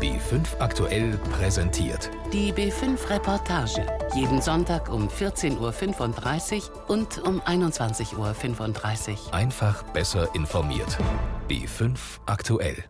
B5 aktuell präsentiert. Die B5 Reportage. Jeden Sonntag um 14.35 Uhr und um 21.35 Uhr. Einfach besser informiert. B5 aktuell.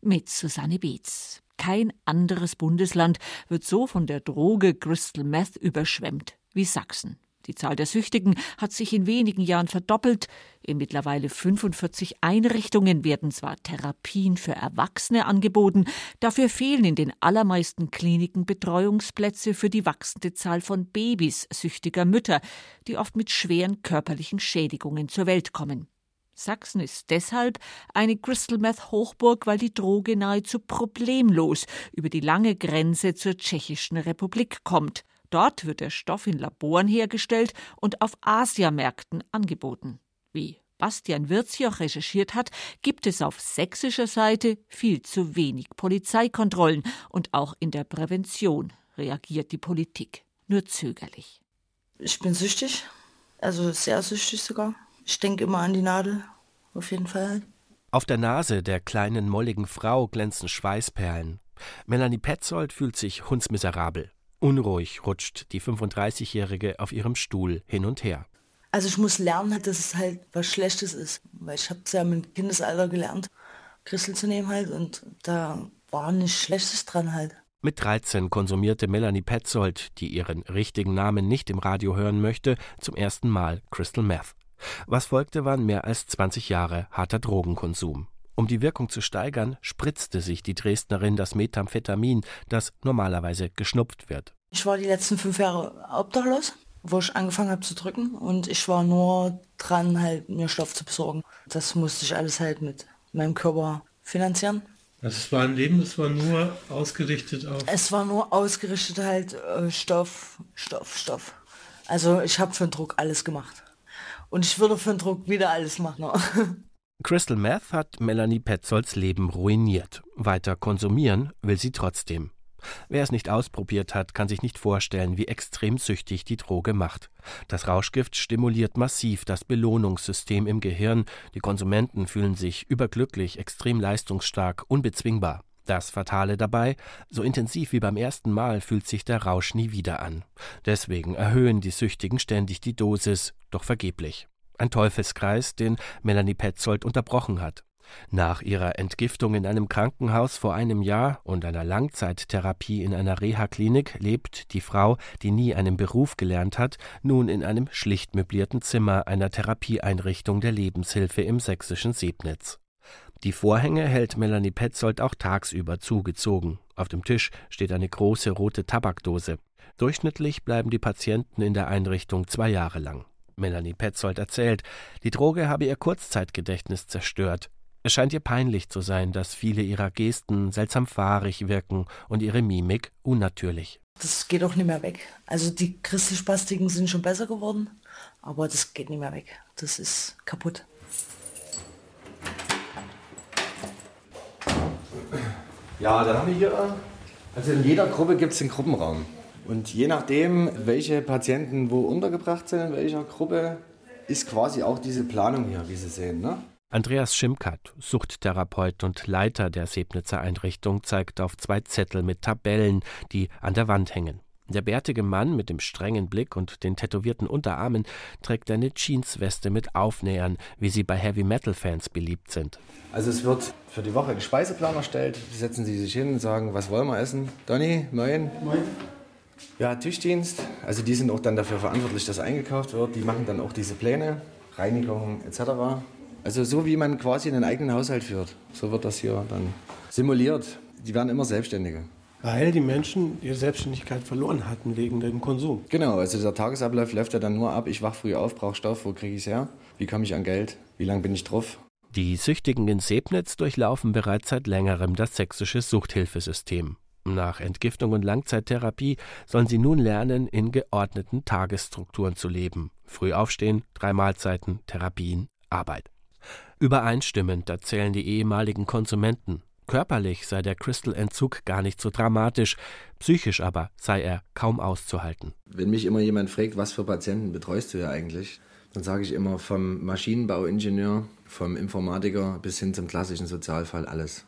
Mit Susanne Beetz. Kein anderes Bundesland wird so von der Droge Crystal Meth überschwemmt wie Sachsen. Die Zahl der Süchtigen hat sich in wenigen Jahren verdoppelt. In mittlerweile 45 Einrichtungen werden zwar Therapien für Erwachsene angeboten, dafür fehlen in den allermeisten Kliniken Betreuungsplätze für die wachsende Zahl von Babys süchtiger Mütter, die oft mit schweren körperlichen Schädigungen zur Welt kommen. Sachsen ist deshalb eine Crystal Meth Hochburg, weil die Droge nahezu problemlos über die lange Grenze zur Tschechischen Republik kommt. Dort wird der Stoff in Laboren hergestellt und auf Asiamärkten angeboten. Wie Bastian Wirzjoch recherchiert hat, gibt es auf sächsischer Seite viel zu wenig Polizeikontrollen und auch in der Prävention reagiert die Politik nur zögerlich. Ich bin süchtig, also sehr süchtig sogar. Ich denke immer an die Nadel, auf jeden Fall. Auf der Nase der kleinen molligen Frau glänzen Schweißperlen. Melanie Petzold fühlt sich hundsmiserabel. Unruhig rutscht die 35-Jährige auf ihrem Stuhl hin und her. Also ich muss lernen, dass es halt was Schlechtes ist, weil ich habe es ja im Kindesalter gelernt, Christel zu nehmen halt und da war nichts Schlechtes dran halt. Mit 13 konsumierte Melanie Petzold, die ihren richtigen Namen nicht im Radio hören möchte, zum ersten Mal Crystal Meth. Was folgte, waren mehr als 20 Jahre harter Drogenkonsum. Um die Wirkung zu steigern, spritzte sich die Dresdnerin das Methamphetamin, das normalerweise geschnupft wird. Ich war die letzten fünf Jahre obdachlos, wo ich angefangen habe zu drücken und ich war nur dran, halt mir Stoff zu besorgen. Das musste ich alles halt mit meinem Körper finanzieren. Also es war ein Leben, das war nur ausgerichtet auf... Es war nur ausgerichtet halt äh, Stoff, Stoff, Stoff. Also ich habe für den Druck alles gemacht. Und ich würde für den Druck wieder alles machen. Crystal Meth hat Melanie Petzolds Leben ruiniert. Weiter konsumieren will sie trotzdem. Wer es nicht ausprobiert hat, kann sich nicht vorstellen, wie extrem süchtig die Droge macht. Das Rauschgift stimuliert massiv das Belohnungssystem im Gehirn. Die Konsumenten fühlen sich überglücklich, extrem leistungsstark, unbezwingbar. Das Fatale dabei, so intensiv wie beim ersten Mal fühlt sich der Rausch nie wieder an. Deswegen erhöhen die Süchtigen ständig die Dosis, doch vergeblich. Ein Teufelskreis, den Melanie Petzold unterbrochen hat. Nach ihrer Entgiftung in einem Krankenhaus vor einem Jahr und einer Langzeittherapie in einer Reha-Klinik lebt die Frau, die nie einen Beruf gelernt hat, nun in einem schlicht möblierten Zimmer einer Therapieeinrichtung der Lebenshilfe im sächsischen Sebnitz. Die Vorhänge hält Melanie Petzold auch tagsüber zugezogen. Auf dem Tisch steht eine große rote Tabakdose. Durchschnittlich bleiben die Patienten in der Einrichtung zwei Jahre lang. Melanie Petzold erzählt, die Droge habe ihr Kurzzeitgedächtnis zerstört. Es scheint ihr peinlich zu sein, dass viele ihrer Gesten seltsam fahrig wirken und ihre Mimik unnatürlich. Das geht auch nicht mehr weg. Also die Christelspastiken sind schon besser geworden, aber das geht nicht mehr weg. Das ist kaputt. Ja, dann haben wir hier, also in jeder Gruppe gibt es einen Gruppenraum. Und je nachdem, welche Patienten wo untergebracht sind, in welcher Gruppe, ist quasi auch diese Planung hier, wie Sie sehen. Ne? Andreas Schimkat, Suchttherapeut und Leiter der Sebnitzer Einrichtung, zeigt auf zwei Zettel mit Tabellen, die an der Wand hängen. Der bärtige Mann mit dem strengen Blick und den tätowierten Unterarmen trägt eine Jeansweste mit Aufnähern, wie sie bei Heavy Metal Fans beliebt sind. Also es wird für die Woche ein Speiseplan erstellt. Setzen Sie sich hin und sagen, was wollen wir essen? Donny, moin. Moin. Ja, Tischdienst. Also die sind auch dann dafür verantwortlich, dass eingekauft wird. Die machen dann auch diese Pläne, Reinigung etc. Also so wie man quasi einen eigenen Haushalt führt. So wird das hier dann simuliert. Die werden immer Selbstständige. Weil die Menschen ihre Selbstständigkeit verloren hatten wegen dem Konsum. Genau, also der Tagesablauf läuft ja dann nur ab. Ich wach früh auf, brauche Stoff, wo kriege ich es her? Wie komme ich an Geld? Wie lange bin ich drauf? Die Süchtigen in Sebnitz durchlaufen bereits seit längerem das sächsische Suchthilfesystem. Nach Entgiftung und Langzeittherapie sollen sie nun lernen, in geordneten Tagesstrukturen zu leben. Früh aufstehen, drei Mahlzeiten, Therapien, Arbeit. Übereinstimmend erzählen die ehemaligen Konsumenten. Körperlich sei der Crystal-Entzug gar nicht so dramatisch, psychisch aber sei er kaum auszuhalten. Wenn mich immer jemand fragt, was für Patienten betreust du ja eigentlich, dann sage ich immer vom Maschinenbauingenieur, vom Informatiker bis hin zum klassischen Sozialfall alles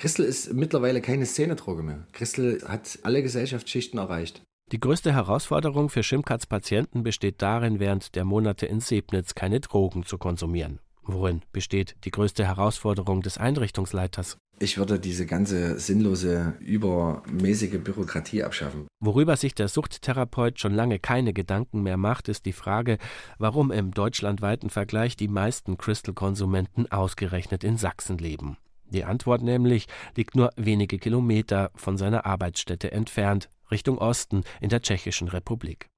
Crystal ist mittlerweile keine Szenedroge mehr. Crystal hat alle Gesellschaftsschichten erreicht. Die größte Herausforderung für Schimkats Patienten besteht darin, während der Monate in Sebnitz keine Drogen zu konsumieren. Worin besteht die größte Herausforderung des Einrichtungsleiters? Ich würde diese ganze sinnlose, übermäßige Bürokratie abschaffen. Worüber sich der Suchttherapeut schon lange keine Gedanken mehr macht, ist die Frage, warum im deutschlandweiten Vergleich die meisten Crystal-Konsumenten ausgerechnet in Sachsen leben. Die Antwort nämlich liegt nur wenige Kilometer von seiner Arbeitsstätte entfernt, Richtung Osten in der Tschechischen Republik.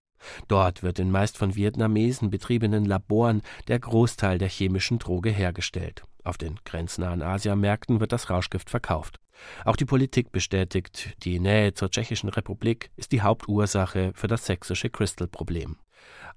Dort wird in meist von Vietnamesen betriebenen Laboren der Großteil der chemischen Droge hergestellt. Auf den grenznahen Asiamärkten wird das Rauschgift verkauft. Auch die Politik bestätigt, die Nähe zur Tschechischen Republik ist die Hauptursache für das sächsische Crystal-Problem.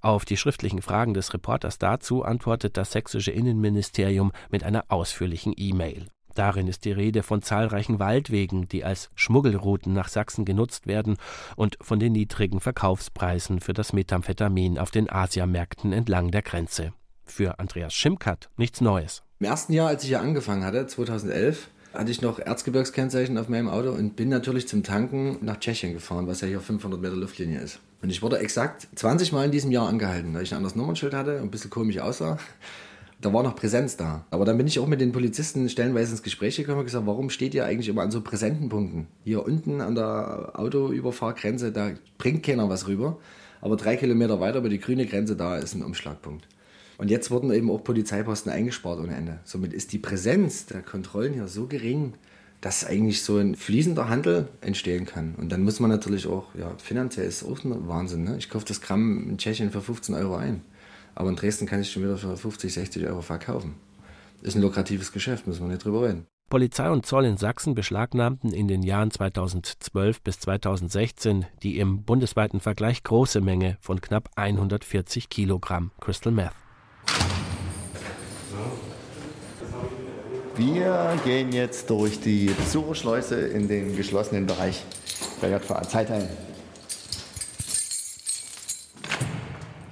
Auf die schriftlichen Fragen des Reporters dazu antwortet das sächsische Innenministerium mit einer ausführlichen E-Mail. Darin ist die Rede von zahlreichen Waldwegen, die als Schmuggelrouten nach Sachsen genutzt werden und von den niedrigen Verkaufspreisen für das Methamphetamin auf den Asiamärkten entlang der Grenze. Für Andreas Schimkat nichts Neues. Im ersten Jahr, als ich hier angefangen hatte, 2011, hatte ich noch Erzgebirgskennzeichen auf meinem Auto und bin natürlich zum Tanken nach Tschechien gefahren, was ja hier 500 Meter Luftlinie ist. Und ich wurde exakt 20 Mal in diesem Jahr angehalten, weil ich ein anderes Nummernschild hatte und ein bisschen komisch aussah da war noch Präsenz da. Aber dann bin ich auch mit den Polizisten stellenweise ins Gespräch gekommen und gesagt, warum steht ihr eigentlich immer an so präsenten Punkten? Hier unten an der Autoüberfahrgrenze, da bringt keiner was rüber. Aber drei Kilometer weiter über die grüne Grenze, da ist ein Umschlagpunkt. Und jetzt wurden eben auch Polizeiposten eingespart ohne Ende. Somit ist die Präsenz der Kontrollen hier so gering, dass eigentlich so ein fließender Handel entstehen kann. Und dann muss man natürlich auch, ja, finanziell ist auch ein Wahnsinn. Ne? Ich kaufe das Gramm in Tschechien für 15 Euro ein. Aber in Dresden kann ich schon wieder für 50, 60 Euro verkaufen. Ist ein lukratives Geschäft, müssen wir nicht drüber reden. Polizei und Zoll in Sachsen beschlagnahmten in den Jahren 2012 bis 2016 die im bundesweiten Vergleich große Menge von knapp 140 Kilogramm Crystal Meth. Wir gehen jetzt durch die Besucherschleuse in den geschlossenen Bereich der JVA Zeitheim.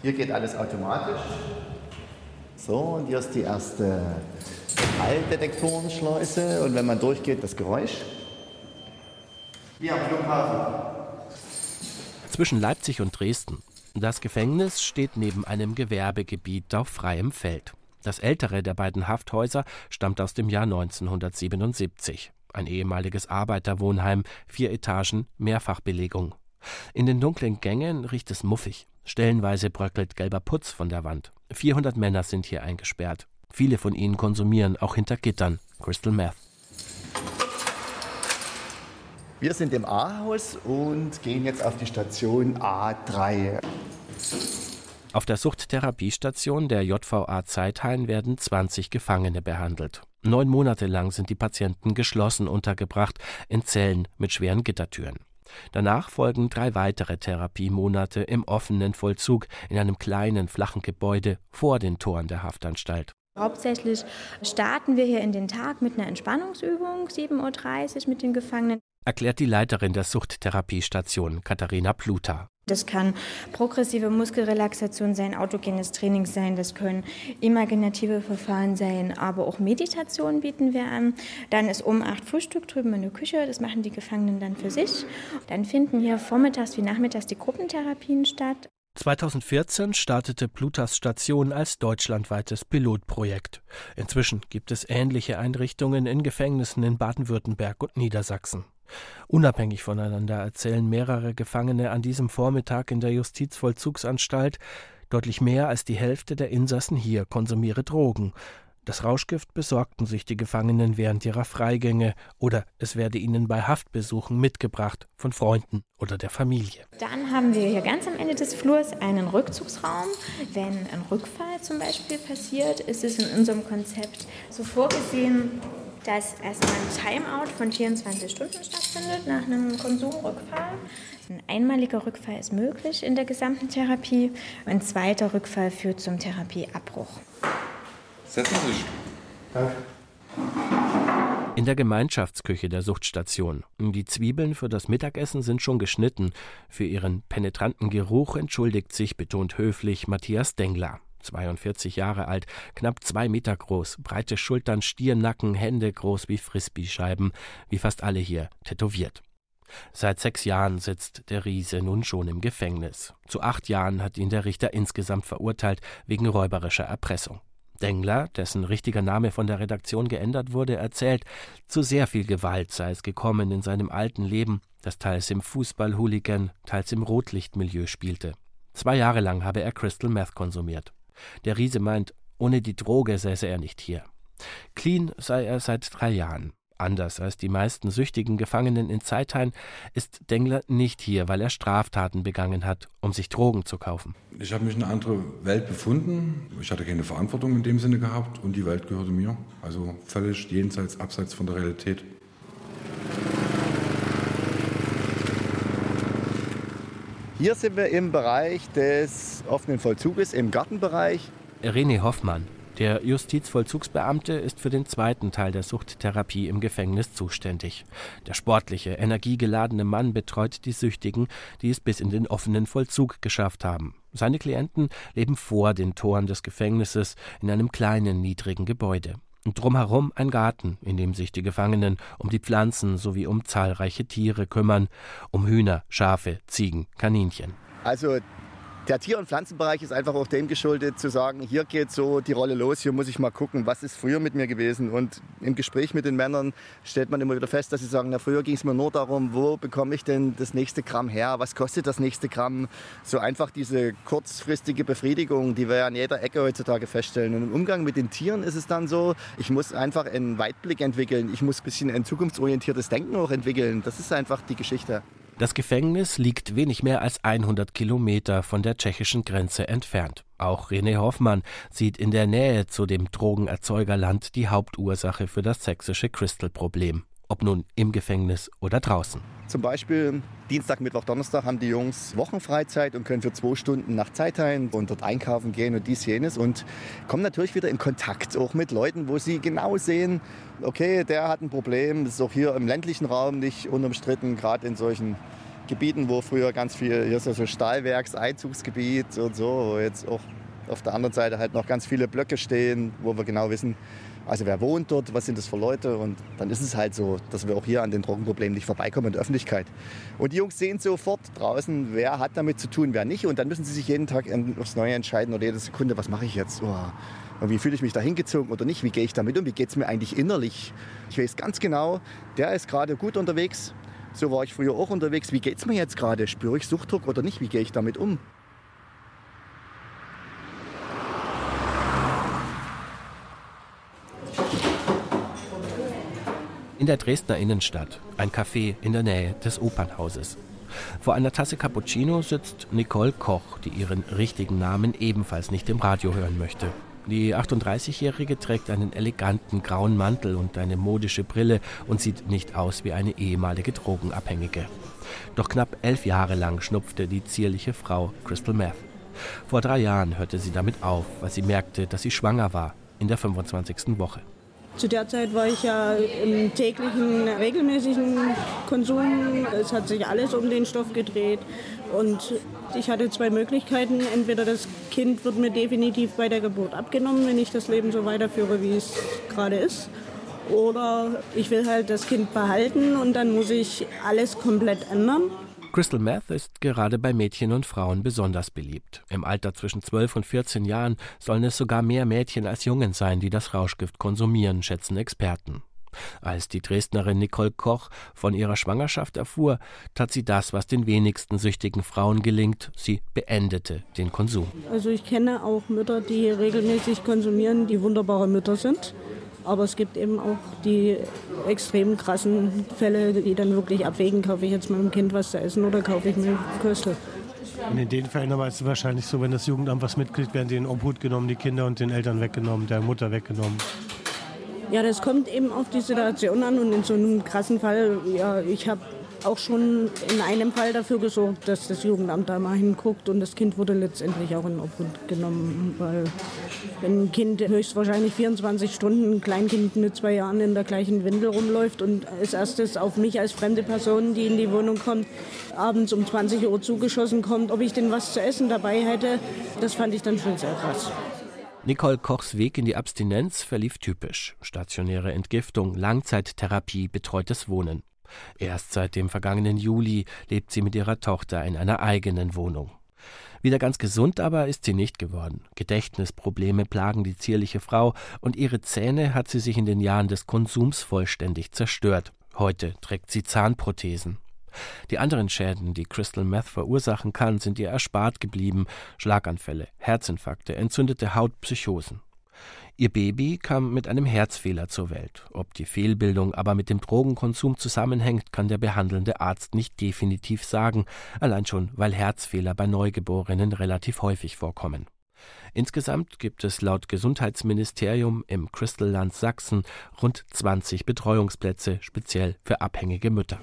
Hier geht alles automatisch. So, und hier ist die erste Metalldetektorenschleuse. Und wenn man durchgeht, das Geräusch. Hier am Flughafen. Zwischen Leipzig und Dresden. Das Gefängnis steht neben einem Gewerbegebiet auf freiem Feld. Das ältere der beiden Hafthäuser stammt aus dem Jahr 1977. Ein ehemaliges Arbeiterwohnheim, vier Etagen, Mehrfachbelegung. In den dunklen Gängen riecht es muffig. Stellenweise bröckelt gelber Putz von der Wand. 400 Männer sind hier eingesperrt. Viele von ihnen konsumieren auch hinter Gittern Crystal Meth. Wir sind im A-Haus und gehen jetzt auf die Station A3. Auf der Suchttherapiestation der JVA Zeithain werden 20 Gefangene behandelt. Neun Monate lang sind die Patienten geschlossen untergebracht in Zellen mit schweren Gittertüren. Danach folgen drei weitere Therapiemonate im offenen Vollzug in einem kleinen, flachen Gebäude vor den Toren der Haftanstalt. Hauptsächlich starten wir hier in den Tag mit einer Entspannungsübung, 7.30 Uhr mit den Gefangenen. Erklärt die Leiterin der Suchttherapiestation, Katharina Pluta. Das kann progressive Muskelrelaxation sein, autogenes Training sein, das können imaginative Verfahren sein, aber auch Meditation bieten wir an. Dann ist um acht Frühstück drüben in der Küche, das machen die Gefangenen dann für sich. Dann finden hier vormittags wie nachmittags die Gruppentherapien statt. 2014 startete Plutas Station als deutschlandweites Pilotprojekt. Inzwischen gibt es ähnliche Einrichtungen in Gefängnissen in Baden-Württemberg und Niedersachsen. Unabhängig voneinander erzählen mehrere Gefangene an diesem Vormittag in der Justizvollzugsanstalt, deutlich mehr als die Hälfte der Insassen hier konsumiere Drogen. Das Rauschgift besorgten sich die Gefangenen während ihrer Freigänge oder es werde ihnen bei Haftbesuchen mitgebracht von Freunden oder der Familie. Dann haben wir hier ganz am Ende des Flurs einen Rückzugsraum. Wenn ein Rückfall zum Beispiel passiert, ist es in unserem Konzept so vorgesehen, dass erstmal ein Timeout von 24 Stunden stattfindet nach einem Konsumrückfall. Ein einmaliger Rückfall ist möglich in der gesamten Therapie. Ein zweiter Rückfall führt zum Therapieabbruch. Setzen Sie sich. Danke. In der Gemeinschaftsküche der Suchtstation. Die Zwiebeln für das Mittagessen sind schon geschnitten. Für ihren penetranten Geruch entschuldigt sich betont höflich Matthias Dengler. 42 Jahre alt, knapp zwei Meter groß, breite Schultern, Stiernacken, Hände groß wie Frisbee-Scheiben, wie fast alle hier, tätowiert. Seit sechs Jahren sitzt der Riese nun schon im Gefängnis. Zu acht Jahren hat ihn der Richter insgesamt verurteilt wegen räuberischer Erpressung. Dengler, dessen richtiger Name von der Redaktion geändert wurde, erzählt, zu sehr viel Gewalt sei es gekommen in seinem alten Leben, das teils im Fußball-Hooligan, teils im Rotlichtmilieu spielte. Zwei Jahre lang habe er Crystal Meth konsumiert. Der Riese meint, ohne die Droge säße er nicht hier. Clean sei er seit drei Jahren. Anders als die meisten süchtigen Gefangenen in Zeithain ist Dengler nicht hier, weil er Straftaten begangen hat, um sich Drogen zu kaufen. Ich habe mich in eine andere Welt befunden. Ich hatte keine Verantwortung in dem Sinne gehabt und die Welt gehörte mir. Also völlig jenseits, abseits von der Realität. Hier sind wir im Bereich des offenen Vollzuges, im Gartenbereich. René Hoffmann, der Justizvollzugsbeamte ist für den zweiten Teil der Suchttherapie im Gefängnis zuständig. Der sportliche, energiegeladene Mann betreut die Süchtigen, die es bis in den offenen Vollzug geschafft haben. Seine Klienten leben vor den Toren des Gefängnisses in einem kleinen, niedrigen Gebäude. Und drumherum ein Garten, in dem sich die Gefangenen um die Pflanzen sowie um zahlreiche Tiere kümmern, um Hühner, Schafe, Ziegen, Kaninchen. Also der Tier- und Pflanzenbereich ist einfach auch dem geschuldet, zu sagen, hier geht so die Rolle los, hier muss ich mal gucken, was ist früher mit mir gewesen. Und im Gespräch mit den Männern stellt man immer wieder fest, dass sie sagen, na, früher ging es mir nur darum, wo bekomme ich denn das nächste Gramm her, was kostet das nächste Gramm. So einfach diese kurzfristige Befriedigung, die wir ja an jeder Ecke heutzutage feststellen. Und im Umgang mit den Tieren ist es dann so, ich muss einfach einen Weitblick entwickeln, ich muss ein bisschen ein zukunftsorientiertes Denken auch entwickeln. Das ist einfach die Geschichte. Das Gefängnis liegt wenig mehr als 100 Kilometer von der tschechischen Grenze entfernt. Auch René Hoffmann sieht in der Nähe zu dem Drogenerzeugerland die Hauptursache für das sächsische Crystal-Problem. Ob nun im Gefängnis oder draußen. Zum Beispiel Dienstag, Mittwoch, Donnerstag haben die Jungs Wochenfreizeit und können für zwei Stunden nach Zeithain und dort einkaufen gehen und dies, jenes und kommen natürlich wieder in Kontakt auch mit Leuten, wo sie genau sehen, okay, der hat ein Problem, das ist auch hier im ländlichen Raum nicht unumstritten, gerade in solchen Gebieten, wo früher ganz viel, hier ist ja so Stahlwerkseinzugsgebiet und so, wo jetzt auch auf der anderen Seite halt noch ganz viele Blöcke stehen, wo wir genau wissen, also wer wohnt dort, was sind das für Leute und dann ist es halt so, dass wir auch hier an den Drogenproblemen nicht vorbeikommen in der Öffentlichkeit. Und die Jungs sehen sofort draußen, wer hat damit zu tun, wer nicht und dann müssen sie sich jeden Tag aufs Neue entscheiden oder jede Sekunde, was mache ich jetzt? Oh, und wie fühle ich mich da hingezogen oder nicht? Wie gehe ich damit um? Wie geht es mir eigentlich innerlich? Ich weiß ganz genau, der ist gerade gut unterwegs. So war ich früher auch unterwegs. Wie geht es mir jetzt gerade? Spüre ich Suchtdruck oder nicht? Wie gehe ich damit um? In der Dresdner Innenstadt, ein Café in der Nähe des Opernhauses. Vor einer Tasse Cappuccino sitzt Nicole Koch, die ihren richtigen Namen ebenfalls nicht im Radio hören möchte. Die 38-Jährige trägt einen eleganten grauen Mantel und eine modische Brille und sieht nicht aus wie eine ehemalige Drogenabhängige. Doch knapp elf Jahre lang schnupfte die zierliche Frau Crystal Meth. Vor drei Jahren hörte sie damit auf, weil sie merkte, dass sie schwanger war, in der 25. Woche. Zu der Zeit war ich ja im täglichen, regelmäßigen Konsum. Es hat sich alles um den Stoff gedreht. Und ich hatte zwei Möglichkeiten. Entweder das Kind wird mir definitiv bei der Geburt abgenommen, wenn ich das Leben so weiterführe, wie es gerade ist. Oder ich will halt das Kind behalten und dann muss ich alles komplett ändern. Crystal Meth ist gerade bei Mädchen und Frauen besonders beliebt. Im Alter zwischen 12 und 14 Jahren sollen es sogar mehr Mädchen als Jungen sein, die das Rauschgift konsumieren, schätzen Experten. Als die Dresdnerin Nicole Koch von ihrer Schwangerschaft erfuhr, tat sie das, was den wenigsten süchtigen Frauen gelingt. Sie beendete den Konsum. Also ich kenne auch Mütter, die regelmäßig konsumieren, die wunderbare Mütter sind. Aber es gibt eben auch die extrem krassen Fälle, die dann wirklich abwägen, kaufe ich jetzt meinem Kind was zu essen oder kaufe ich mir Köstel. Und in den Fällen aber ist es wahrscheinlich so, wenn das Jugendamt was mitkriegt, werden die in Obhut genommen, die Kinder und den Eltern weggenommen, der Mutter weggenommen. Ja, das kommt eben auf die Situation an und in so einem krassen Fall, ja, ich habe auch schon in einem Fall dafür gesorgt, dass das Jugendamt da mal hinguckt und das Kind wurde letztendlich auch in Obhut genommen, weil wenn ein Kind höchstwahrscheinlich 24 Stunden, ein Kleinkind mit zwei Jahren in der gleichen Windel rumläuft und als erstes auf mich als fremde Person, die in die Wohnung kommt, abends um 20 Uhr zugeschossen kommt, ob ich denn was zu essen dabei hätte, das fand ich dann schon sehr krass. Nicole Kochs Weg in die Abstinenz verlief typisch. Stationäre Entgiftung, Langzeittherapie, betreutes Wohnen. Erst seit dem vergangenen Juli lebt sie mit ihrer Tochter in einer eigenen Wohnung. Wieder ganz gesund aber ist sie nicht geworden. Gedächtnisprobleme plagen die zierliche Frau und ihre Zähne hat sie sich in den Jahren des Konsums vollständig zerstört. Heute trägt sie Zahnprothesen. Die anderen Schäden, die Crystal Meth verursachen kann, sind ihr erspart geblieben. Schlaganfälle, Herzinfarkte, entzündete Haut, Psychosen. Ihr Baby kam mit einem Herzfehler zur Welt. Ob die Fehlbildung aber mit dem Drogenkonsum zusammenhängt, kann der behandelnde Arzt nicht definitiv sagen, allein schon, weil Herzfehler bei Neugeborenen relativ häufig vorkommen. Insgesamt gibt es laut Gesundheitsministerium im Crystal-Land Sachsen rund 20 Betreuungsplätze speziell für abhängige Mütter.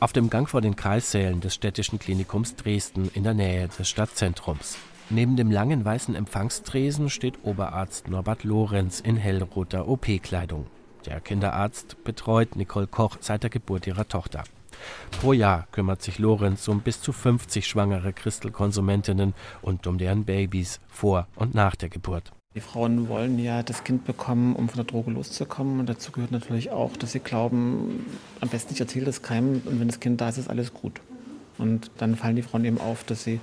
Auf dem Gang vor den Kreissälen des städtischen Klinikums Dresden in der Nähe des Stadtzentrums. Neben dem langen weißen Empfangstresen steht Oberarzt Norbert Lorenz in hellroter OP-Kleidung. Der Kinderarzt betreut Nicole Koch seit der Geburt ihrer Tochter. Pro Jahr kümmert sich Lorenz um bis zu 50 schwangere Christelkonsumentinnen und um deren Babys vor und nach der Geburt. Die Frauen wollen ja das Kind bekommen, um von der Droge loszukommen. Und dazu gehört natürlich auch, dass sie glauben, am besten ich erzähle das keinem und wenn das Kind da ist, ist alles gut. Und dann fallen die Frauen eben auf, dass sie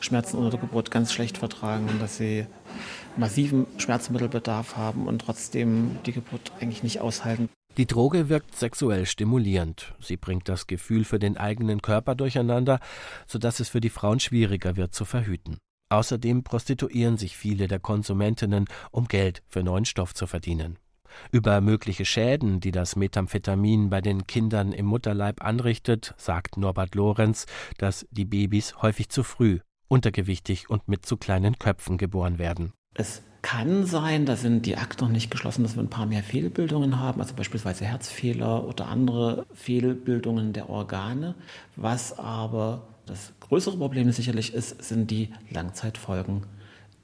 Schmerzen unter der Geburt ganz schlecht vertragen, dass sie massiven Schmerzmittelbedarf haben und trotzdem die Geburt eigentlich nicht aushalten. Die Droge wirkt sexuell stimulierend. Sie bringt das Gefühl für den eigenen Körper durcheinander, sodass es für die Frauen schwieriger wird zu verhüten. Außerdem prostituieren sich viele der Konsumentinnen, um Geld für neuen Stoff zu verdienen. Über mögliche Schäden, die das Methamphetamin bei den Kindern im Mutterleib anrichtet, sagt Norbert Lorenz, dass die Babys häufig zu früh, untergewichtig und mit zu kleinen Köpfen geboren werden. Es kann sein, da sind die Akten noch nicht geschlossen, dass wir ein paar mehr Fehlbildungen haben, also beispielsweise Herzfehler oder andere Fehlbildungen der Organe. Was aber das größere Problem sicherlich ist, sind die Langzeitfolgen.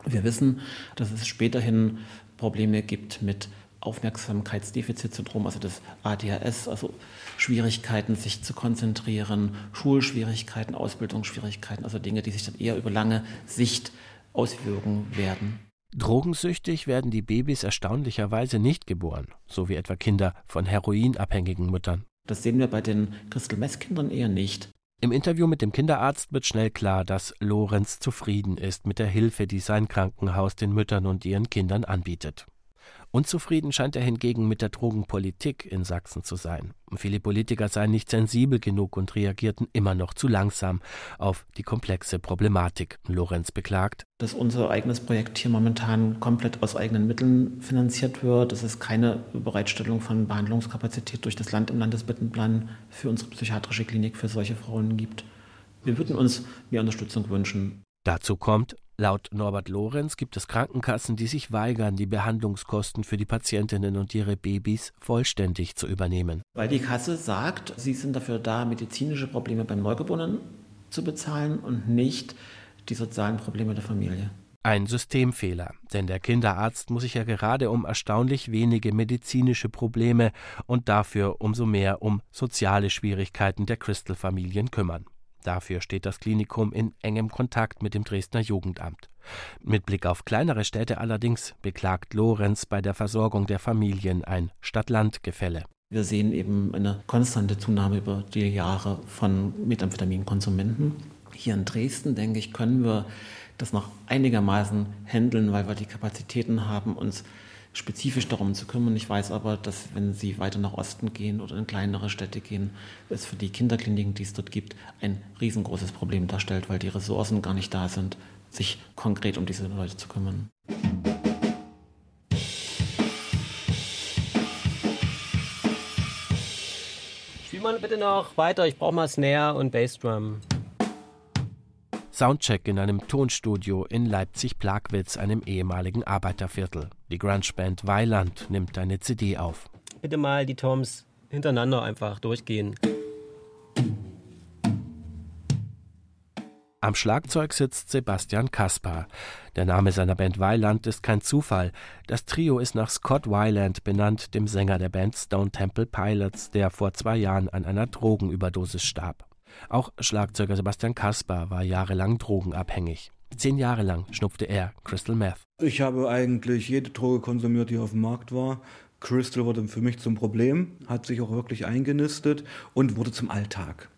Wir wissen, dass es späterhin Probleme gibt mit Aufmerksamkeitsdefizitsyndrom, also das ADHS, also Schwierigkeiten, sich zu konzentrieren, Schulschwierigkeiten, Ausbildungsschwierigkeiten, also Dinge, die sich dann eher über lange Sicht auswirken werden. Drogensüchtig werden die Babys erstaunlicherweise nicht geboren, so wie etwa Kinder von heroinabhängigen Müttern. Das sehen wir bei den Crystal Meth Kindern eher nicht. Im Interview mit dem Kinderarzt wird schnell klar, dass Lorenz zufrieden ist mit der Hilfe, die sein Krankenhaus den Müttern und ihren Kindern anbietet. Unzufrieden scheint er hingegen mit der Drogenpolitik in Sachsen zu sein. Viele Politiker seien nicht sensibel genug und reagierten immer noch zu langsam auf die komplexe Problematik. Lorenz beklagt, dass unser eigenes Projekt hier momentan komplett aus eigenen Mitteln finanziert wird, dass es keine Bereitstellung von Behandlungskapazität durch das Land im Landesbettenplan für unsere psychiatrische Klinik für solche Frauen gibt. Wir würden uns mehr Unterstützung wünschen. Dazu kommt, Laut Norbert Lorenz gibt es Krankenkassen, die sich weigern, die Behandlungskosten für die Patientinnen und ihre Babys vollständig zu übernehmen. Weil die Kasse sagt, sie sind dafür da, medizinische Probleme beim Neugeborenen zu bezahlen und nicht die sozialen Probleme der Familie. Ein Systemfehler, denn der Kinderarzt muss sich ja gerade um erstaunlich wenige medizinische Probleme und dafür umso mehr um soziale Schwierigkeiten der Crystal-Familien kümmern. Dafür steht das Klinikum in engem Kontakt mit dem Dresdner Jugendamt. Mit Blick auf kleinere Städte allerdings beklagt Lorenz bei der Versorgung der Familien ein Stadt-Land-Gefälle. Wir sehen eben eine konstante Zunahme über die Jahre von Methamphetaminkonsumenten. Hier in Dresden, denke ich, können wir das noch einigermaßen handeln, weil wir die Kapazitäten haben, uns spezifisch darum zu kümmern. Ich weiß aber, dass wenn Sie weiter nach Osten gehen oder in kleinere Städte gehen, es für die Kinderkliniken, die es dort gibt, ein riesengroßes Problem darstellt, weil die Ressourcen gar nicht da sind, sich konkret um diese Leute zu kümmern. Spiel mal bitte noch weiter, ich brauche mal Snare und Bassdrum. Soundcheck in einem Tonstudio in Leipzig-Plagwitz, einem ehemaligen Arbeiterviertel. Die Grunge-Band Weiland nimmt eine CD auf. Bitte mal die Toms hintereinander einfach durchgehen. Am Schlagzeug sitzt Sebastian Kaspar. Der Name seiner Band Weiland ist kein Zufall. Das Trio ist nach Scott Weiland benannt, dem Sänger der Band Stone Temple Pilots, der vor zwei Jahren an einer Drogenüberdosis starb. Auch Schlagzeuger Sebastian Kaspar war jahrelang drogenabhängig. Zehn Jahre lang schnupfte er Crystal Meth. Ich habe eigentlich jede Droge konsumiert, die auf dem Markt war. Crystal wurde für mich zum Problem, hat sich auch wirklich eingenistet und wurde zum Alltag.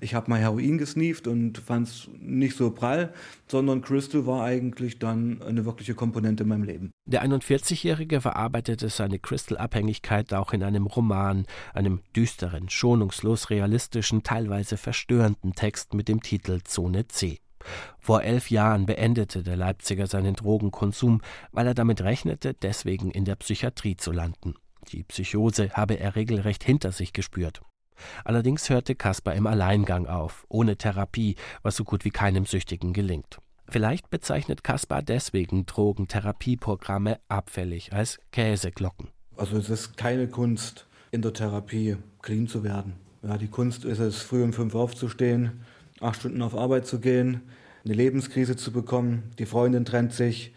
Ich habe mal Heroin gesneeft und fand es nicht so prall, sondern Crystal war eigentlich dann eine wirkliche Komponente in meinem Leben. Der 41-Jährige verarbeitete seine Crystal-Abhängigkeit auch in einem Roman, einem düsteren, schonungslos realistischen, teilweise verstörenden Text mit dem Titel Zone C. Vor elf Jahren beendete der Leipziger seinen Drogenkonsum, weil er damit rechnete, deswegen in der Psychiatrie zu landen. Die Psychose habe er regelrecht hinter sich gespürt. Allerdings hörte Kaspar im Alleingang auf, ohne Therapie, was so gut wie keinem Süchtigen gelingt. Vielleicht bezeichnet Kaspar deswegen Drogentherapieprogramme abfällig als Käseglocken. Also es ist keine Kunst, in der Therapie clean zu werden. Ja, die Kunst ist es, früh um fünf aufzustehen, acht Stunden auf Arbeit zu gehen, eine Lebenskrise zu bekommen, die Freundin trennt sich,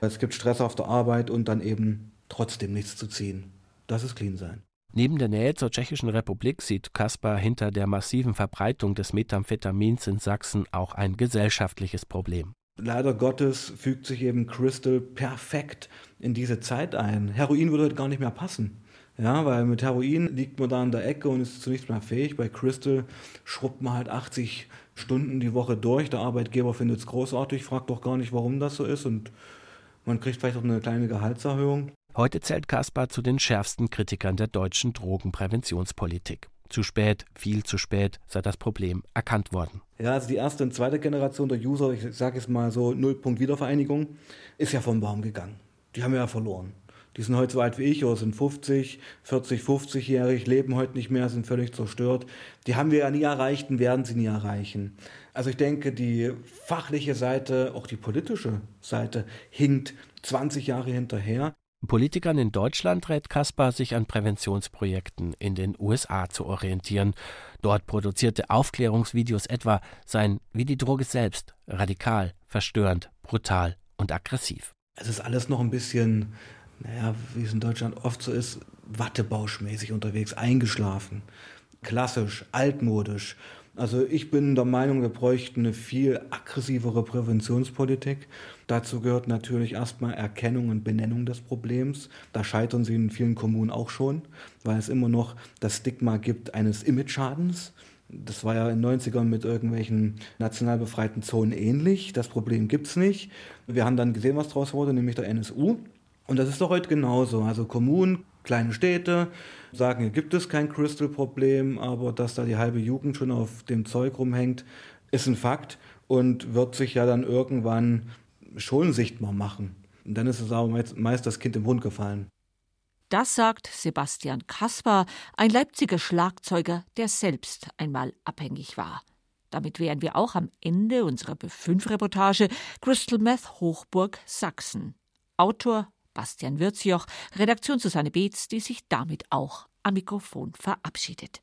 es gibt Stress auf der Arbeit und dann eben trotzdem nichts zu ziehen. Das ist clean sein. Neben der Nähe zur Tschechischen Republik sieht Kaspar hinter der massiven Verbreitung des Methamphetamins in Sachsen auch ein gesellschaftliches Problem. Leider Gottes fügt sich eben Crystal perfekt in diese Zeit ein. Heroin würde heute gar nicht mehr passen. Ja, weil mit Heroin liegt man da in der Ecke und ist zu nichts mehr fähig. Bei Crystal schrubbt man halt 80 Stunden die Woche durch. Der Arbeitgeber findet es großartig, fragt doch gar nicht, warum das so ist und man kriegt vielleicht auch eine kleine Gehaltserhöhung. Heute zählt Kaspar zu den schärfsten Kritikern der deutschen Drogenpräventionspolitik. Zu spät, viel zu spät sei das Problem erkannt worden. Ja, also die erste und zweite Generation der User, ich sage es mal so, Nullpunkt Wiedervereinigung, ist ja vom Baum gegangen. Die haben wir ja verloren. Die sind heute so alt wie ich oder sind 50, 40, 50-jährig, leben heute nicht mehr, sind völlig zerstört. Die haben wir ja nie erreicht und werden sie nie erreichen. Also ich denke, die fachliche Seite, auch die politische Seite hinkt 20 Jahre hinterher. Politikern in Deutschland rät Kaspar, sich an Präventionsprojekten in den USA zu orientieren. Dort produzierte Aufklärungsvideos etwa seien wie die Droge selbst radikal, verstörend, brutal und aggressiv. Es ist alles noch ein bisschen, naja, wie es in Deutschland oft so ist, wattebauschmäßig unterwegs, eingeschlafen, klassisch, altmodisch. Also ich bin der Meinung, wir bräuchten eine viel aggressivere Präventionspolitik. Dazu gehört natürlich erstmal Erkennung und Benennung des Problems. Da scheitern sie in vielen Kommunen auch schon, weil es immer noch das Stigma gibt eines Image-Schadens. Das war ja in den 90ern mit irgendwelchen national befreiten Zonen ähnlich. Das Problem gibt es nicht. Wir haben dann gesehen, was daraus wurde, nämlich der NSU. Und das ist doch heute genauso. Also Kommunen, kleine Städte sagen, hier gibt es kein Crystal-Problem, aber dass da die halbe Jugend schon auf dem Zeug rumhängt, ist ein Fakt und wird sich ja dann irgendwann schon sichtbar machen. Und dann ist es aber meist das Kind im Hund gefallen. Das sagt Sebastian Kaspar, ein Leipziger Schlagzeuger, der selbst einmal abhängig war. Damit wären wir auch am Ende unserer B5-Reportage Crystal Meth Hochburg Sachsen. Autor Bastian Würzjoch, Redaktion Susanne Beetz, die sich damit auch am Mikrofon verabschiedet.